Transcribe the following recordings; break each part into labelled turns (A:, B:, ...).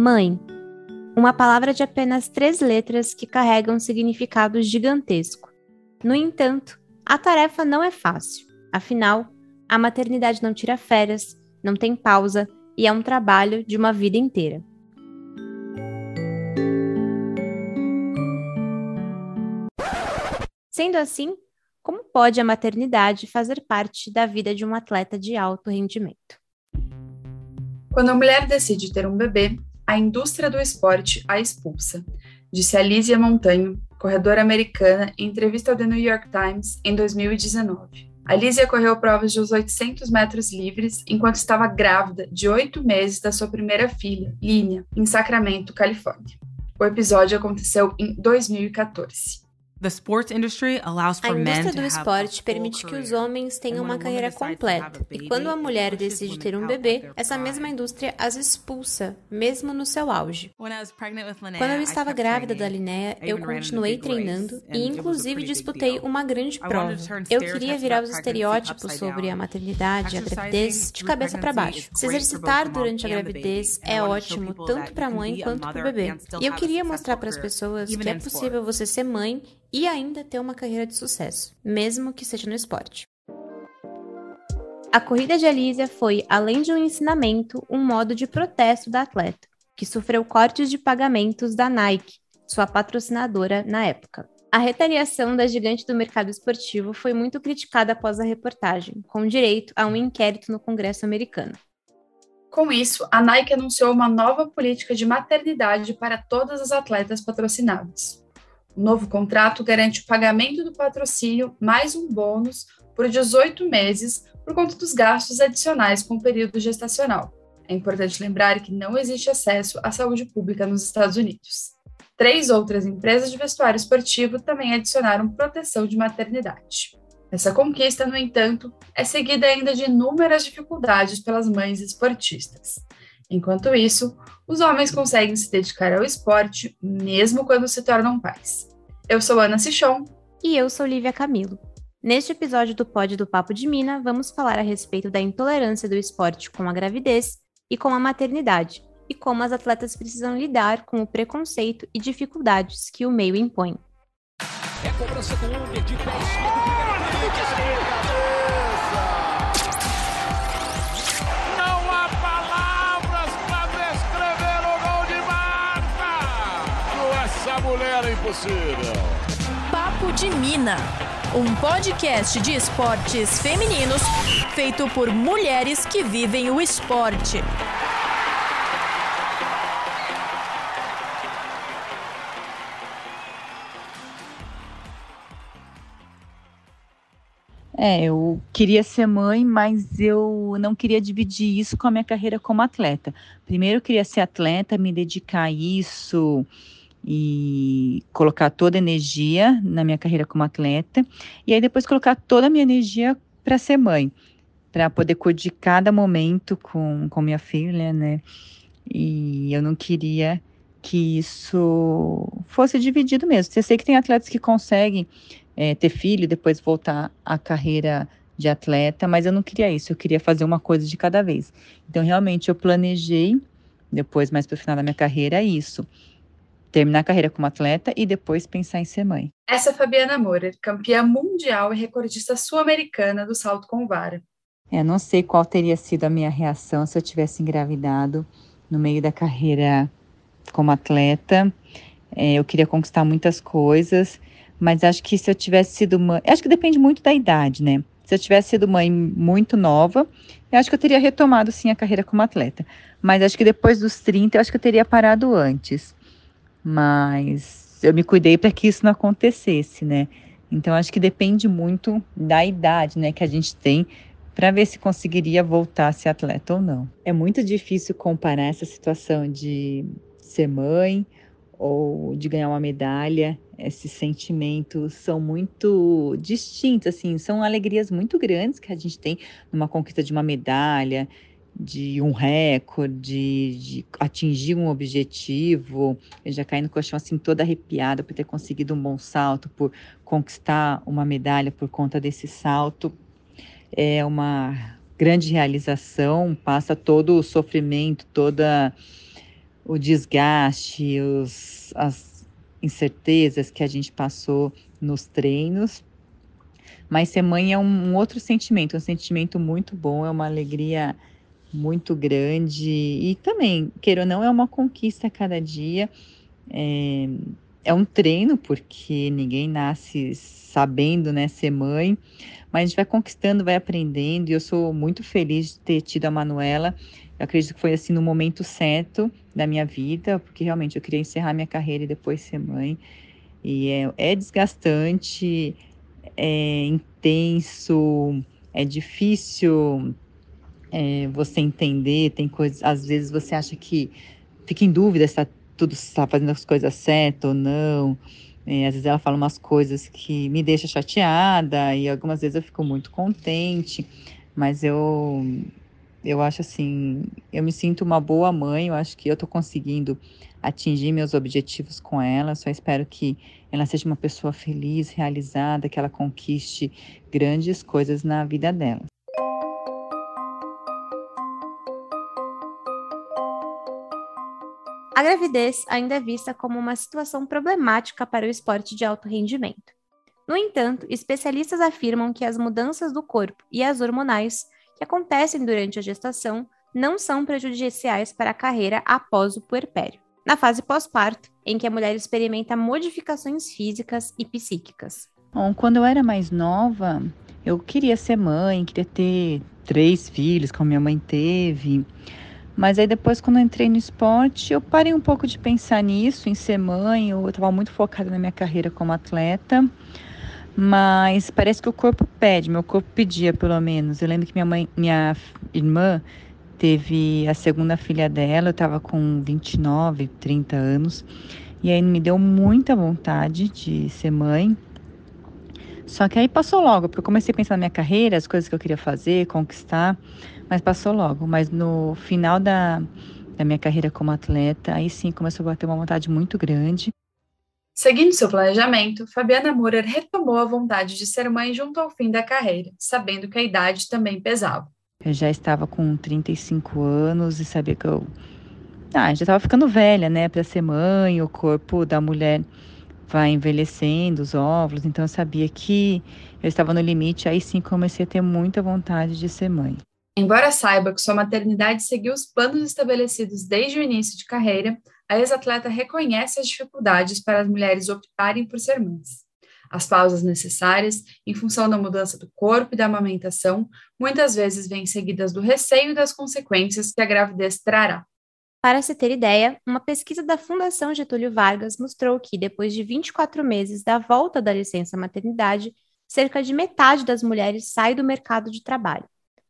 A: Mãe. Uma palavra de apenas três letras que carrega um significado gigantesco. No entanto, a tarefa não é fácil. Afinal, a maternidade não tira férias, não tem pausa e é um trabalho de uma vida inteira. Sendo assim, como pode a maternidade fazer parte da vida de um atleta de alto rendimento?
B: Quando a mulher decide ter um bebê, a indústria do esporte a expulsa, disse Alicia Montanho, corredora americana, em entrevista ao The New York Times em 2019. Alicia correu provas de 800 metros livres enquanto estava grávida de oito meses da sua primeira filha, Línia, em Sacramento, Califórnia. O episódio aconteceu em 2014.
C: A indústria do esporte permite que os homens tenham uma carreira completa, e quando a mulher decide ter um bebê, essa mesma indústria as expulsa, mesmo no seu auge. Quando eu estava grávida da Linnea, eu continuei treinando e, inclusive, disputei uma grande prova. Eu queria virar os estereótipos sobre a maternidade e a gravidez de cabeça para baixo. Se exercitar durante a gravidez é ótimo tanto para a mãe quanto para o bebê. E eu queria mostrar para as pessoas que é possível você ser mãe e ainda ter uma carreira de sucesso, mesmo que seja no esporte.
A: A corrida de Alísia foi, além de um ensinamento, um modo de protesto da atleta, que sofreu cortes de pagamentos da Nike, sua patrocinadora na época. A retaliação da gigante do mercado esportivo foi muito criticada após a reportagem, com direito a um inquérito no Congresso americano.
B: Com isso, a Nike anunciou uma nova política de maternidade para todas as atletas patrocinadas. O novo contrato garante o pagamento do patrocínio mais um bônus por 18 meses por conta dos gastos adicionais com o período gestacional. É importante lembrar que não existe acesso à saúde pública nos Estados Unidos. Três outras empresas de vestuário esportivo também adicionaram proteção de maternidade. Essa conquista, no entanto, é seguida ainda de inúmeras dificuldades pelas mães esportistas. Enquanto isso, os homens conseguem se dedicar ao esporte mesmo quando se tornam pais. Eu sou Ana Sichon.
A: E eu sou Lívia Camilo. Neste episódio do Pod do Papo de Mina, vamos falar a respeito da intolerância do esporte com a gravidez e com a maternidade, e como as atletas precisam lidar com o preconceito e dificuldades que o meio impõe. É
D: Papo de Mina, um podcast de esportes femininos feito por mulheres que vivem o esporte.
E: É, eu queria ser mãe, mas eu não queria dividir isso com a minha carreira como atleta. Primeiro eu queria ser atleta, me dedicar a isso, e colocar toda a energia na minha carreira como atleta e aí depois colocar toda a minha energia para ser mãe, para poder de cada momento com, com minha filha, né? E eu não queria que isso fosse dividido mesmo. Eu sei que tem atletas que conseguem é, ter filho e depois voltar à carreira de atleta, mas eu não queria isso, eu queria fazer uma coisa de cada vez. Então, realmente, eu planejei, depois, mais para o final da minha carreira, isso terminar a carreira como atleta e depois pensar em ser mãe.
B: Essa é Fabiana Moura, campeã mundial e recordista sul-americana do salto com vara.
E: É, não sei qual teria sido a minha reação se eu tivesse engravidado no meio da carreira como atleta. É, eu queria conquistar muitas coisas, mas acho que se eu tivesse sido mãe, acho que depende muito da idade, né? Se eu tivesse sido mãe muito nova, eu acho que eu teria retomado sim a carreira como atleta. Mas acho que depois dos 30, eu acho que eu teria parado antes mas eu me cuidei para que isso não acontecesse, né? Então acho que depende muito da idade, né, que a gente tem para ver se conseguiria voltar a ser atleta ou não. É muito difícil comparar essa situação de ser mãe ou de ganhar uma medalha. Esses sentimentos são muito distintos, assim, são alegrias muito grandes que a gente tem numa conquista de uma medalha, de um recorde, de atingir um objetivo. Eu já caí no colchão assim toda arrepiada por ter conseguido um bom salto, por conquistar uma medalha por conta desse salto. É uma grande realização, passa todo o sofrimento, toda o desgaste, os, as incertezas que a gente passou nos treinos. Mas ser mãe é um, um outro sentimento, um sentimento muito bom, é uma alegria muito grande e também, queira ou não, é uma conquista a cada dia. É, é um treino, porque ninguém nasce sabendo né, ser mãe, mas a gente vai conquistando, vai aprendendo, e eu sou muito feliz de ter tido a Manuela. Eu acredito que foi assim no momento certo da minha vida, porque realmente eu queria encerrar minha carreira e depois ser mãe. E é, é desgastante, é intenso, é difícil é, você entender, tem coisas, às vezes você acha que fica em dúvida se está tudo está fazendo as coisas certas ou não. É, às vezes ela fala umas coisas que me deixa chateada e algumas vezes eu fico muito contente, mas eu eu acho assim, eu me sinto uma boa mãe, eu acho que eu estou conseguindo atingir meus objetivos com ela, só espero que ela seja uma pessoa feliz, realizada, que ela conquiste grandes coisas na vida dela.
A: A gravidez ainda é vista como uma situação problemática para o esporte de alto rendimento. No entanto, especialistas afirmam que as mudanças do corpo e as hormonais que acontecem durante a gestação não são prejudiciais para a carreira após o puerpério, na fase pós-parto, em que a mulher experimenta modificações físicas e psíquicas.
E: Bom, quando eu era mais nova, eu queria ser mãe, queria ter três filhos, como minha mãe teve. Mas aí depois, quando eu entrei no esporte, eu parei um pouco de pensar nisso, em ser mãe. Eu estava muito focada na minha carreira como atleta. Mas parece que o corpo pede, meu corpo pedia pelo menos. Eu lembro que minha mãe, minha irmã teve a segunda filha dela, eu estava com 29, 30 anos. E aí me deu muita vontade de ser mãe. Só que aí passou logo, porque eu comecei a pensar na minha carreira, as coisas que eu queria fazer, conquistar mas passou logo. Mas no final da, da minha carreira como atleta, aí sim começou a bater uma vontade muito grande.
B: Seguindo seu planejamento, Fabiana Murer retomou a vontade de ser mãe junto ao fim da carreira, sabendo que a idade também pesava.
E: Eu já estava com 35 anos e sabia que eu ah, já estava ficando velha, né, para ser mãe, o corpo da mulher vai envelhecendo, os óvulos, então eu sabia que eu estava no limite, aí sim comecei a ter muita vontade de ser mãe.
B: Embora saiba que sua maternidade seguiu os planos estabelecidos desde o início de carreira, a ex-atleta reconhece as dificuldades para as mulheres optarem por ser mães. As pausas necessárias, em função da mudança do corpo e da amamentação, muitas vezes vêm seguidas do receio das consequências que a gravidez trará.
A: Para se ter ideia, uma pesquisa da Fundação Getúlio Vargas mostrou que, depois de 24 meses da volta da licença maternidade, cerca de metade das mulheres sai do mercado de trabalho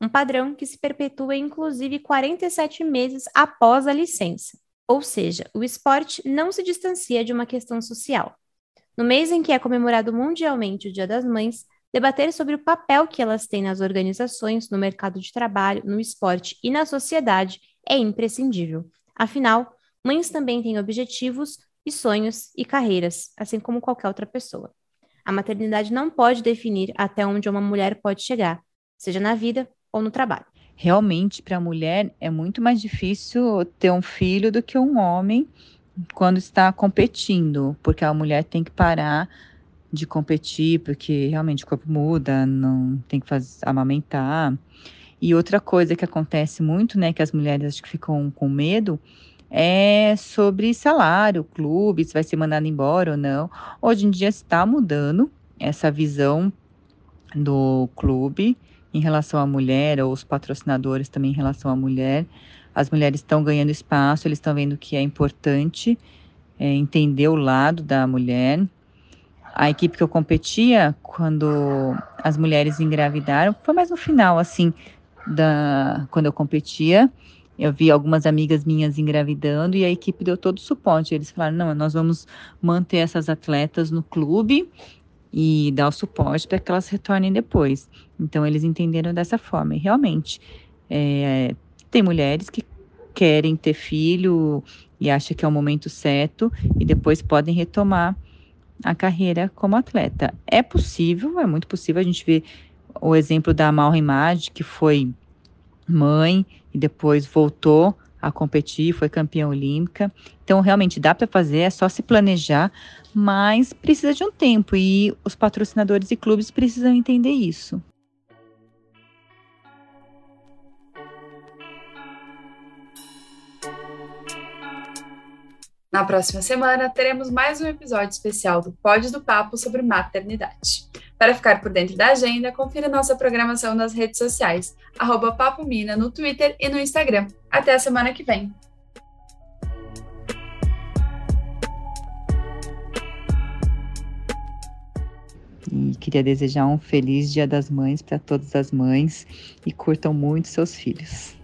A: um padrão que se perpetua inclusive 47 meses após a licença. Ou seja, o esporte não se distancia de uma questão social. No mês em que é comemorado mundialmente o Dia das Mães, debater sobre o papel que elas têm nas organizações, no mercado de trabalho, no esporte e na sociedade é imprescindível. Afinal, mães também têm objetivos e sonhos e carreiras, assim como qualquer outra pessoa. A maternidade não pode definir até onde uma mulher pode chegar, seja na vida ou no trabalho.
E: Realmente, para a mulher, é muito mais difícil ter um filho do que um homem quando está competindo, porque a mulher tem que parar de competir, porque realmente o corpo muda, não tem que fazer, amamentar. E outra coisa que acontece muito, né, que as mulheres acho que ficam com medo, é sobre salário, clube, se vai ser mandado embora ou não. Hoje em dia está mudando essa visão do clube em relação à mulher, ou os patrocinadores também em relação à mulher. As mulheres estão ganhando espaço, eles estão vendo que é importante é, entender o lado da mulher. A equipe que eu competia, quando as mulheres engravidaram, foi mais no final, assim, da, quando eu competia. Eu vi algumas amigas minhas engravidando e a equipe deu todo o suporte. Eles falaram: não, nós vamos manter essas atletas no clube e dar o suporte para que elas retornem depois. Então, eles entenderam dessa forma. E realmente, é, tem mulheres que querem ter filho e acham que é o momento certo e depois podem retomar a carreira como atleta. É possível, é muito possível. A gente vê o exemplo da Malra Image, que foi mãe e depois voltou a competir, foi campeã olímpica. Então, realmente dá para fazer, é só se planejar, mas precisa de um tempo e os patrocinadores e clubes precisam entender isso.
B: Na próxima semana, teremos mais um episódio especial do Pódio do Papo sobre maternidade. Para ficar por dentro da agenda, confira nossa programação nas redes sociais, arroba no Twitter e no Instagram. Até a semana que vem!
E: E queria desejar um feliz Dia das Mães para todas as mães e curtam muito seus filhos.